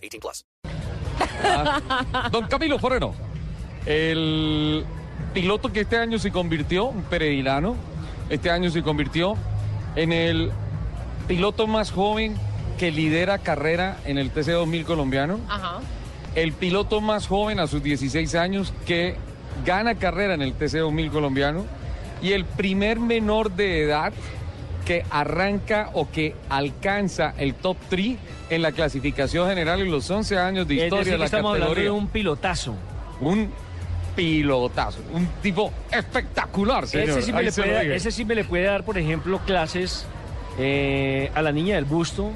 18 plus. Don Camilo Forero, el piloto que este año se convirtió, un peregrino, este año se convirtió en el piloto más joven que lidera carrera en el TC2000 colombiano. Ajá. El piloto más joven a sus 16 años que gana carrera en el TC2000 colombiano. Y el primer menor de edad que arranca o que alcanza el top 3 en la clasificación general en los 11 años de Es historia decir, de la estamos hablando categoría. de un pilotazo. Un pilotazo, un tipo espectacular, señor. Ese sí, me le se puede, dije. ese sí me le puede dar, por ejemplo, clases eh, a la niña del busto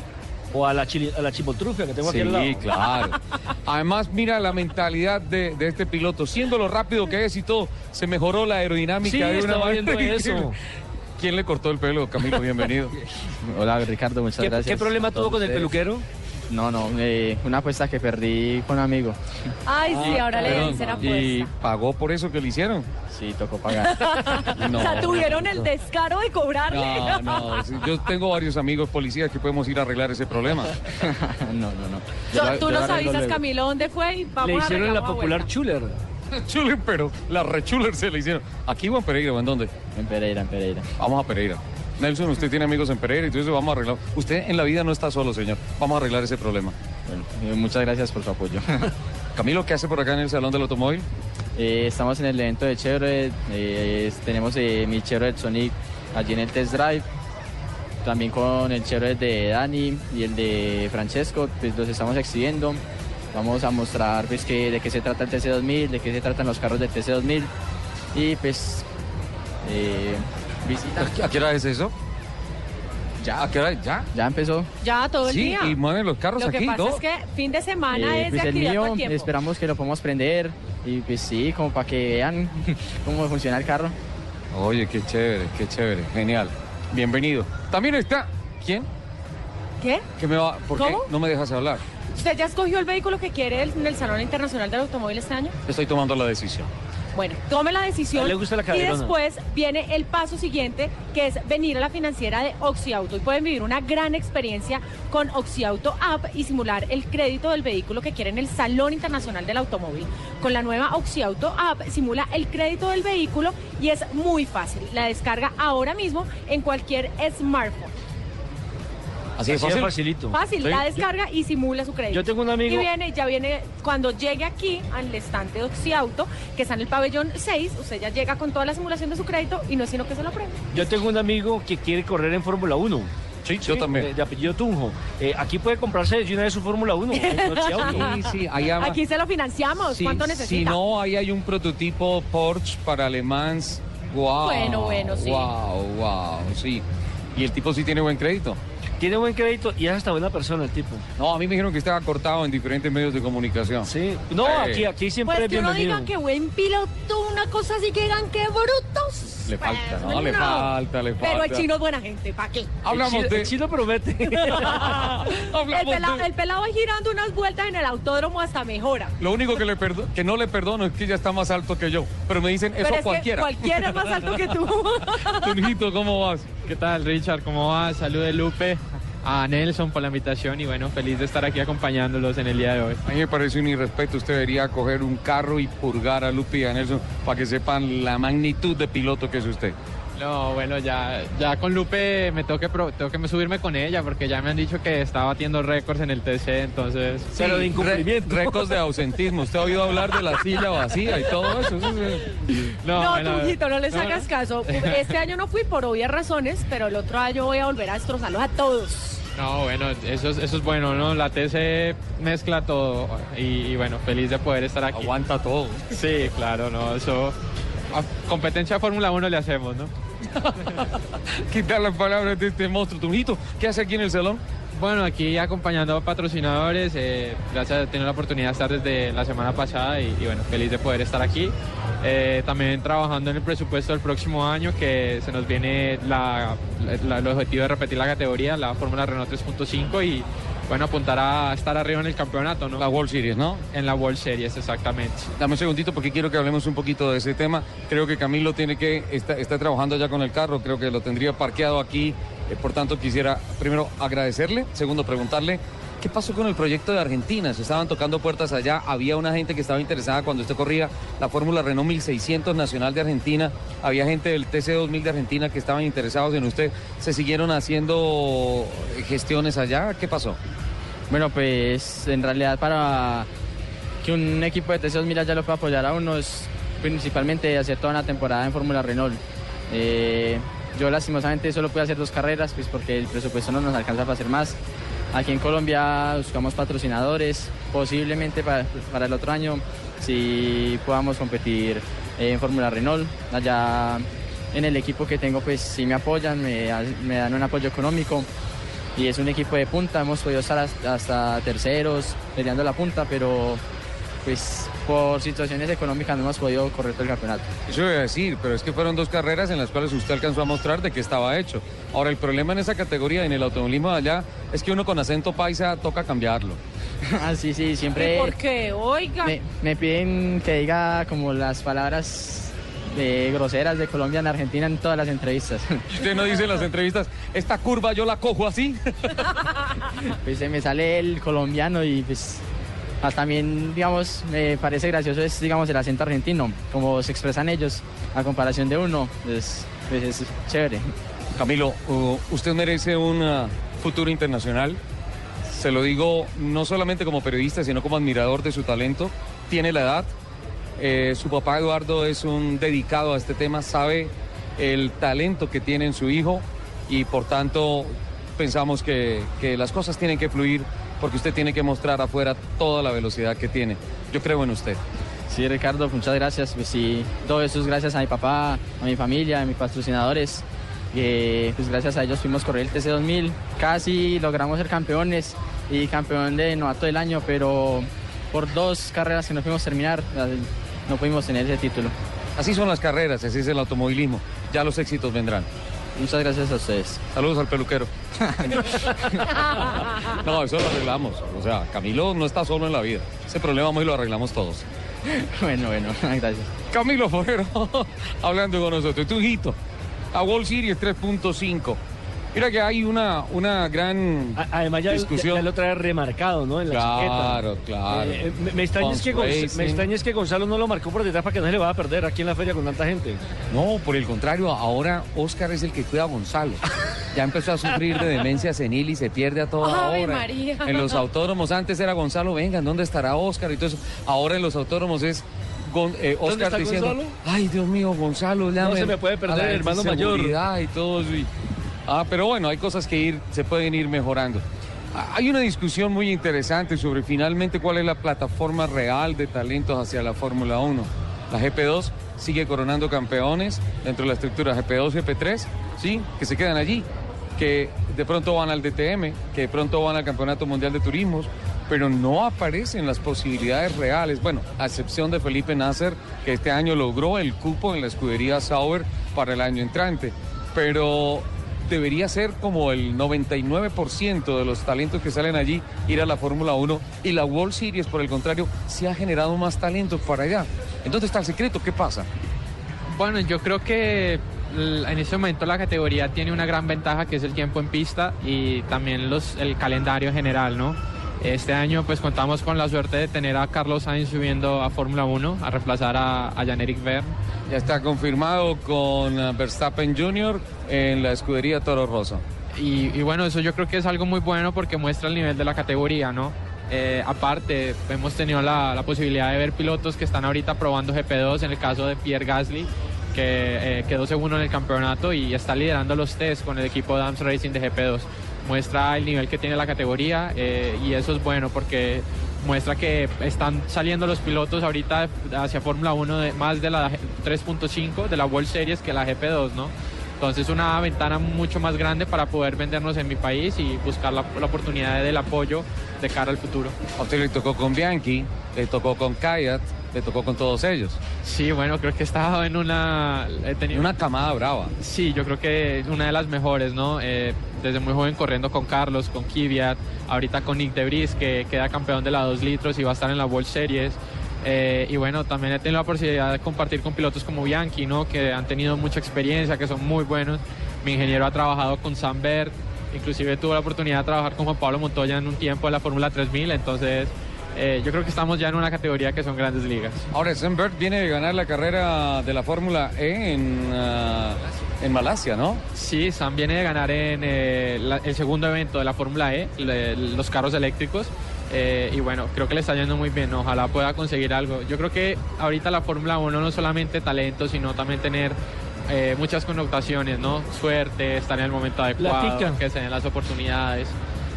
o a la, chili- a la chimotrufia que tengo aquí al lado. Sí, claro. Además, mira la mentalidad de, de este piloto. Siendo lo rápido que es y todo, se mejoró la aerodinámica Sí, de una manera eso. ¿Quién le cortó el pelo, Camilo? Bienvenido. Hola Ricardo, muchas ¿Qué, gracias. qué problema a tuvo con el ustedes. peluquero? No, no, eh, una apuesta que perdí con un amigo. Ay, sí, ahora le dicen ¿Y apuesta. pagó por eso que le hicieron? Sí, tocó pagar. No. O sea, tuvieron el descaro de cobrarle. No, no. sí, Yo tengo varios amigos policías que podemos ir a arreglar ese problema. no, no, no. Yo- Tú yo nos avisas, luego. Camilo, dónde fue y vamos Le a hicieron la arreglamos a popular vuelta. chuler. Chuler, pero la rechuler se le hicieron. ¿Aquí o en Pereira o en dónde? En Pereira, en Pereira. Vamos a Pereira. Nelson, usted tiene amigos en Pereira y eso vamos a arreglar. Usted en la vida no está solo, señor. Vamos a arreglar ese problema. Bueno, eh, muchas gracias por su apoyo. Camilo, ¿qué hace por acá en el Salón del Automóvil? Eh, estamos en el evento de Chevrolet. eh, tenemos eh, mi Chevrolet Sonic allí en el test drive. También con el Chevrolet de Dani y el de Francesco, pues los estamos exhibiendo. Vamos a mostrar pues, que, de qué se trata el TC2000, de qué se tratan los carros del TC2000. Y pues, eh, visita. ¿A qué hora es eso? Ya, ¿A qué hora? ¿Ya? ya empezó. Ya, todo el Sí, día. y mueven los carros Lo aquí que y pasa todo. es que fin de semana Eh, es pues de el actividad todo mío, el tiempo. esperamos que lo podamos prender. Y pues sí, como para que vean cómo funciona el carro. Oye, qué chévere, qué chévere. Genial. Bienvenido. También está... ¿Quién? ¿Qué? ¿Qué me va? ¿Por qué ¿Cómo? no me dejas hablar? ¿Usted ya escogió el vehículo que quiere en el Salón Internacional del Automóvil este año? Estoy tomando la decisión. Bueno, tome la decisión. Le gusta la y caderona. después viene el paso siguiente, que es venir a la financiera de Oxiauto. Y pueden vivir una gran experiencia con Oxiauto App y simular el crédito del vehículo que quieren en el Salón Internacional del Automóvil. Con la nueva Oxiauto App simula el crédito del vehículo y es muy fácil. La descarga ahora mismo en cualquier smartphone. Así de fácil. facilito. Fácil, Sí. la descarga y simula su crédito. Yo tengo un amigo- Y viene, ya viene, cuando llegue aquí al estante de Oxiauto, que está en el pabellón 6, usted ya llega con toda la simulación de su crédito y no es sino que se lo apruebe. Yo tengo un amigo que quiere correr en Fórmula 1. Sí, yo también. De, de apellido Tunjo. Eh, aquí puede comprarse de una vez su Fórmula 1. en Oxiauto. Sí, sí, ahí ama- Aquí se lo financiamos. Sí, ¿Cuánto Si necesita? no, ahí hay un prototipo Porsche para Le Mans. Wow. Bueno, bueno, sí. Wow, wow, sí. Y el tipo sí tiene buen crédito. Tiene buen crédito y es hasta buena persona el tipo. No, a mí me dijeron que estaba cortado en diferentes medios de comunicación. Sí. No, Eh. aquí, aquí siempre Pues es que uno bienvenido. diga que buen piloto, una cosa así que digan que brutos. Le falta, Pues, no, le falta, le Pero el falta. chino es buena gente, ¿para qué? Hablamos el, chino, de... el chino promete. El pelado, de- el pelado va girando unas vueltas en el autódromo hasta mejora. Lo único que, le perdo- que no le perdono es que ella está más alto que yo. Pero me dicen, eso Pero es cualquiera. que cualquiera es más alto que tú. Tunjito, ¿cómo vas? ¿Qué tal, Richard? ¿Cómo vas? Saludos, Lupe, a Nelson por la invitación y bueno, feliz de estar aquí acompañándolos en el día de hoy. A mí me parece un irrespeto. Usted debería coger un carro y purgar a Lupi y a Nelson para que sepan la magnitud de piloto que es usted. No, bueno, ya, ya con Lupe me tengo que, pro- tengo que subirme con ella porque ya me han dicho que está batiendo récords en el TC, entonces... Pero de incumplimiento. Récords de ausentismo. ¿Usted ha oído hablar de la silla vacía y todo eso? Eso es- No, bueno, Tunjito, no les no, hagas caso. Este año no fui por obvias razones, pero el otro año voy a volver a destrozarlos a todos. No, bueno, eso es, eso es bueno, ¿no? La TC mezcla todo y, y bueno, feliz de poder estar aquí. Aguanta todo. Sí, claro, no, eso... a competencia de Fórmula 1 le hacemos, ¿no? Quitar las palabras de este monstruo. Tunjito, ¿qué hace aquí en el salón? Bueno, aquí acompañando a patrocinadores, eh, gracias a tener la oportunidad de estar desde la semana pasada y, y bueno, feliz de poder estar aquí. Eh, también trabajando en el presupuesto del próximo año que se nos viene la- la- el objetivo de repetir la categoría, la Fórmula Renault 3.5 y bueno, apuntar a estar arriba en el campeonato, ¿no? La World Series, ¿no? En la World Series, exactamente. Dame un segundito porque quiero que hablemos un poquito de ese tema. Creo que Camilo tiene que está, está trabajando ya con el carro, creo que lo tendría parqueado aquí. Eh, por tanto, quisiera primero agradecerle, segundo preguntarle qué pasó con el proyecto de Argentina. Se estaban tocando puertas allá, había una gente que estaba interesada cuando usted corría la Fórmula Renault 1600 Nacional de Argentina, había gente del TC 2000 de Argentina que estaban interesados en usted. ¿Se siguieron haciendo eh, gestiones allá? ¿Qué pasó? Bueno, pues en realidad para que un equipo de TC2000 ya lo pueda apoyar a uno es principalmente hacer toda una temporada en Fórmula Renault. Eh, yo lastimosamente solo pude hacer dos carreras pues porque el presupuesto no nos alcanza para hacer más. Aquí en Colombia buscamos patrocinadores, posiblemente para, para el otro año si podamos competir en Fórmula Renault. Allá en el equipo que tengo pues sí me apoyan, me, me dan un apoyo económico y es un equipo de punta, hemos podido estar hasta terceros peleando la punta, pero pues por situaciones económicas no hemos podido correr todo el campeonato. Eso iba a decir, pero es que fueron dos carreras en las cuales usted alcanzó a mostrar de que estaba hecho. Ahora, el problema en esa categoría, en el automovilismo de allá, es que uno con acento paisa toca cambiarlo. ah, sí, sí, siempre ¿Y por qué? Oiga. me, me piden que diga como las palabras de groseras de Colombia en Argentina en todas las entrevistas. Usted no dice en las entrevistas, esta curva yo la cojo así. pues se me sale el colombiano y pues ah, también, digamos, me parece gracioso es, digamos, el acento argentino, como se expresan ellos a comparación de uno, pues, pues es chévere. Camilo, usted merece un uh, futuro internacional. Se lo digo no solamente como periodista, sino como admirador de su talento. Tiene la edad. Eh, su papá Eduardo es un dedicado a este tema, sabe el talento que tiene en su hijo y por tanto pensamos que, que las cosas tienen que fluir porque usted tiene que mostrar afuera toda la velocidad que tiene. Yo creo en usted. Sí, Ricardo, muchas gracias. Pues sí, todo eso es gracias a mi papá, a mi familia, a mis patrocinadores. que, pues gracias a ellos fuimos a correr el TC2000. Casi logramos ser campeones y campeón de novato del año, pero por dos carreras que no pudimos terminar, no pudimos tener ese título. Así son las carreras, así es el automovilismo. Ya los éxitos vendrán. Muchas gracias a ustedes. Saludos al peluquero. no, eso lo arreglamos. O sea, Camilo no está solo en la vida. Ese problema hoy lo arreglamos todos. bueno, bueno, gracias. Camilo Forero, hablando con nosotros. Tu hijito, a Wall Series 3.5. Mira que hay una, una gran Además ya, discusión. ya, ya lo trae remarcado, ¿no? En la Claro, chaqueta. claro. Eh, me, me extraña es que Pons Gonz- Racing. me extraña es que Gonzalo no lo marcó por detrás para que no se le vaya a perder aquí en la feria con tanta gente. No, por el contrario, ahora Oscar es el que cuida a Gonzalo. Ya empezó a sufrir de demencia senil y se pierde a toda Ave hora. María. En los autódromos antes era Gonzalo, vengan, ¿dónde estará Oscar? Y todo eso. Ahora en los autódromos es Gon- eh, Oscar está diciendo, Gonzalo? ay Dios mío, Gonzalo, llame se me puede perder, a la hermano mayor". y todo eso. y- Ah, pero bueno, hay cosas que ir, se pueden ir mejorando. Ah, Hay una discusión muy interesante sobre finalmente cuál es la plataforma real de talentos hacia la Fórmula 1. La GP2 sigue coronando campeones dentro de la estructura GP2, GP3, ¿sí? Que se quedan allí, que de pronto van al DTM, que de pronto van al Campeonato Mundial de Turismos, pero no aparecen las posibilidades reales. Bueno, a excepción de Felipe Nasser, que este año logró el cupo en la escudería Sauber para el año entrante. Pero debería ser como el 99% de los talentos que salen allí ir a la Fórmula 1 y la World Series, por el contrario, se ha generado más talentos para allá. Entonces está el secreto, ¿qué pasa? Bueno, yo creo que en este momento la categoría tiene una gran ventaja que es el tiempo en pista y también los, el calendario general, ¿no? Este año pues contamos con la suerte de tener a Carlos Sainz subiendo a Fórmula 1 a reemplazar a, a Jan-Eric Verne. Ya está confirmado con eh, Verstappen Jr. en la escudería Toro Rosso. Y, bueno, eso yo creo que es algo muy bueno porque muestra el nivel de la categoría, ¿no? Eh, aparte, hemos tenido la, la posibilidad de ver pilotos que están ahorita probando GP2, en el caso de Pierre Gasly, que eh, quedó segundo en el campeonato y está liderando los test con el equipo Dams Racing de GP2. Muestra el nivel que tiene la categoría eh, y eso es bueno porque muestra que están saliendo los pilotos ahorita hacia Fórmula 1 de, más de la 3.5 de la World Series que la GP2, ¿no? Entonces una ventana mucho más grande para poder vendernos en mi país y buscar la, la oportunidad del apoyo de cara al futuro. A usted le tocó con Bianchi, le tocó con Kayat, le tocó con todos ellos. Sí, bueno, creo que he estado en una... He tenido Una camada brava. Sí, yo creo que es una de las mejores, ¿no? Eh, desde muy joven corriendo con Carlos, con Kvyat, ahorita con Nick Debris, que queda campeón de la 2 litros y va a estar en la World Series. Eh, y bueno, también he tenido la posibilidad de compartir con pilotos como Bianchi, ¿no? Que han tenido mucha experiencia, que son muy buenos. Mi ingeniero ha trabajado con Sam Bert, inclusive tuve la oportunidad de trabajar con Juan Pablo Montoya en un tiempo de la Fórmula 3000, entonces eh, yo creo que estamos ya en una categoría que son grandes ligas. Ahora, Sembert viene de ganar la carrera de la Fórmula E en, ah, en Malasia, ¿no? Sí, Sam viene de ganar en eh, la- el segundo evento de la Fórmula E, le- los carros eléctricos. eh, y bueno, creo que le está yendo muy bien. Ojalá pueda conseguir algo. Yo creo que ahorita la Fórmula 1 no solamente talento, sino también tener eh, muchas connotaciones, ¿no? Suerte, estar en el momento adecuado, que se den las oportunidades.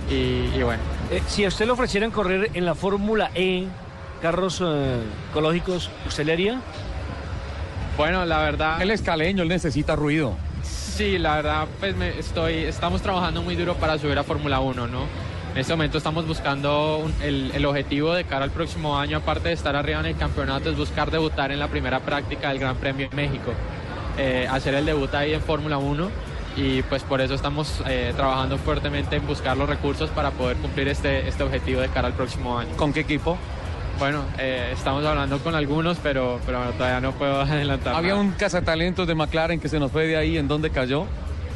Y, y bueno, Eh, si a usted le ofrecieran correr en la Fórmula E, carros eh, ecológicos, ¿usted le haría? bueno, la verdad. Él es caleño, él necesita ruido. Sí, la verdad, pues me estoy, estamos trabajando muy duro para subir a Fórmula 1, ¿no? En este momento estamos buscando un- el, el objetivo de cara al próximo año, aparte de estar arriba en el campeonato, es buscar debutar en la primera práctica del Gran Premio de México. Eh, hacer el debut ahí en Fórmula 1 y pues por eso estamos eh, trabajando fuertemente en buscar los recursos para poder cumplir este, este objetivo de cara al próximo año. ¿Con qué equipo? Bueno, eh, estamos hablando con algunos, pero, pero bueno, todavía no puedo adelantar. Había nada. un cazatalentos de McLaren que se nos fue de ahí, ¿en dónde cayó?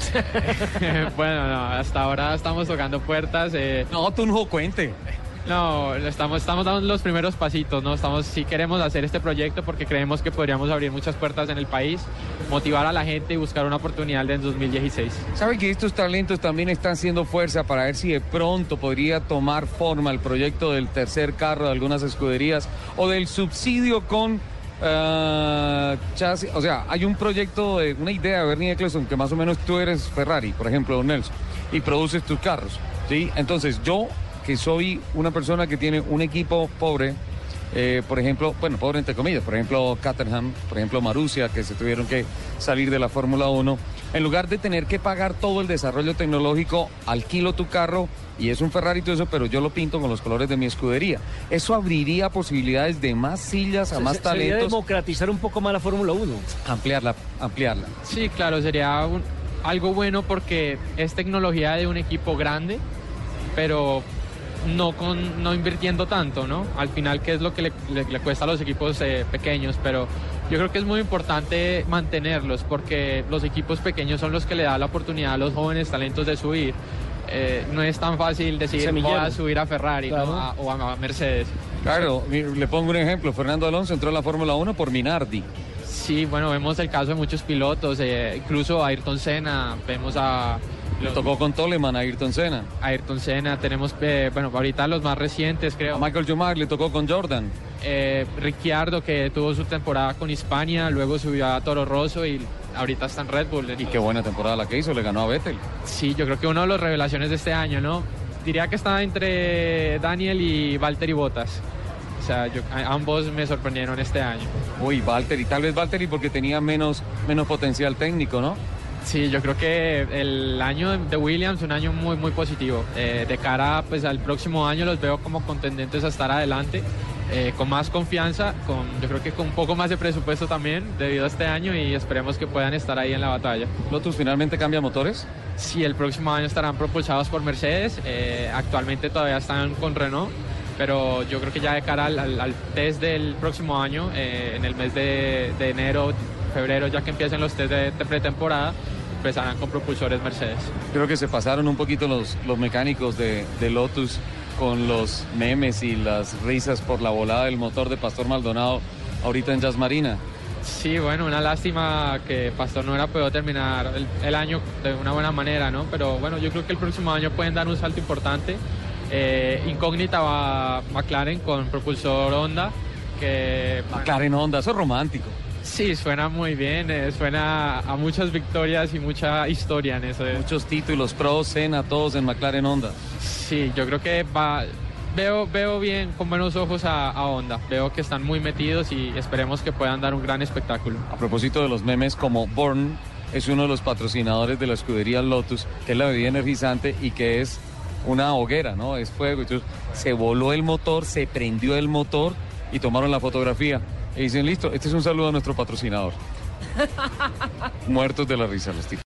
bueno, no, hasta ahora estamos tocando puertas. eh, No, tú no cuente. No, estamos, estamos dando los primeros pasitos, ¿no? Estamos, sí queremos hacer este proyecto porque creemos que podríamos abrir muchas puertas en el país, motivar a la gente y buscar una oportunidad en 2016. ¿Sabe que estos talentos también están haciendo fuerza para ver si de pronto podría tomar forma el proyecto del tercer carro de algunas escuderías o del subsidio con ah, chasis? O sea, hay un proyecto, una idea de Bernie Eccleston que más o menos tú eres Ferrari, por ejemplo, Nelson, y produces tus carros, ¿sí? Entonces yo, que soy una persona que tiene un equipo pobre, eh, por ejemplo, bueno, pobre entre comillas, por ejemplo, Caterham, por ejemplo, Marussia, que se tuvieron que salir de la Fórmula 1, en lugar de tener que pagar todo el desarrollo tecnológico, alquilo tu carro y es un Ferrari y todo eso, pero yo lo pinto con los colores de mi escudería. Eso abriría posibilidades de más sillas, a más Se- Sería talentos, democratizar un poco más la Fórmula 1. ampliarla, ampliarla. Sí, claro, sería un- algo bueno porque es tecnología de un equipo grande, pero no con no invirtiendo tanto, ¿no? Al final, ¿qué es lo que le, le- le cuesta a los equipos eh, pequeños? Pero yo creo que es muy importante mantenerlos porque los equipos pequeños son los que le dan la oportunidad a los jóvenes talentos de subir. Eh, no es tan fácil decir voy a subir a Ferrari ¿no? Claro. A- o a, Mercedes. Claro, le pongo un ejemplo, Fernando Alonso entró a la Fórmula 1 por Minardi. Sí, bueno, vemos el caso de muchos pilotos, eh, incluso a Ayrton Senna, vemos a... Le tocó con Toleman a Ayrton Senna. Ayrton Senna, tenemos, eh, bueno, ahorita los más recientes, A creo. Michael Schumacher le tocó con Jordan. Eh, Ricciardo, que tuvo su temporada con Hispania, luego subió a Toro Rosso y ahorita está en Red Bull. Y qué buena temporada la que hizo, le ganó a Vettel. Sí, yo creo que uno de los revelaciones de este año, ¿no? Diría que está entre Daniel y Valtteri Bottas. O sea, yo- a- ambos me sorprendieron este año. Uy, Valtteri, tal vez Valtteri porque tenía menos, menos potencial técnico, ¿no? Sí, yo creo que el año de Williams un año muy muy positivo. Eh, de cara pues al próximo año los veo como contendentes a estar adelante, eh, con más confianza, con yo creo que con un poco más de presupuesto también debido a este año y esperemos que puedan estar ahí en la batalla. Lotus finalmente cambia motores. Sí, el próximo año estarán propulsados por Mercedes, eh, actualmente todavía están con Renault, pero yo creo que ya de cara al, al- al test del próximo año, eh, en el mes de, de enero, febrero, ya que empiecen los test de, de pretemporada, empezarán con propulsores Mercedes. Creo que se pasaron un poquito los, los mecánicos de, de Lotus con los memes y las risas por la volada del motor de Pastor Maldonado ahorita en Jazz Marina. Sí, bueno, una lástima que Pastor no hubiera podido terminar el, el año de una buena manera, ¿no? Pero bueno, yo creo que el próximo año pueden dar un salto importante. Eh, incógnita va McLaren con propulsor Honda, que McLaren Honda, eso es romántico. Sí, suena muy bien, eh, suena a muchas victorias y mucha historia en eso. Muchos títulos, Pro, Senna, todos en McLaren Honda. Sí, yo creo que va, veo, veo bien, con buenos ojos a, a, Honda. Veo que están muy metidos y esperemos que puedan dar un gran espectáculo. A propósito de los memes, como Born es uno de los patrocinadores de la escudería Lotus, que es la bebida energizante y que es una hoguera, ¿no? Es fuego. Se voló el motor, se prendió el motor y tomaron la fotografía. Y dicen, listo, este es un saludo a nuestro patrocinador. Muertos de la risa los tipos.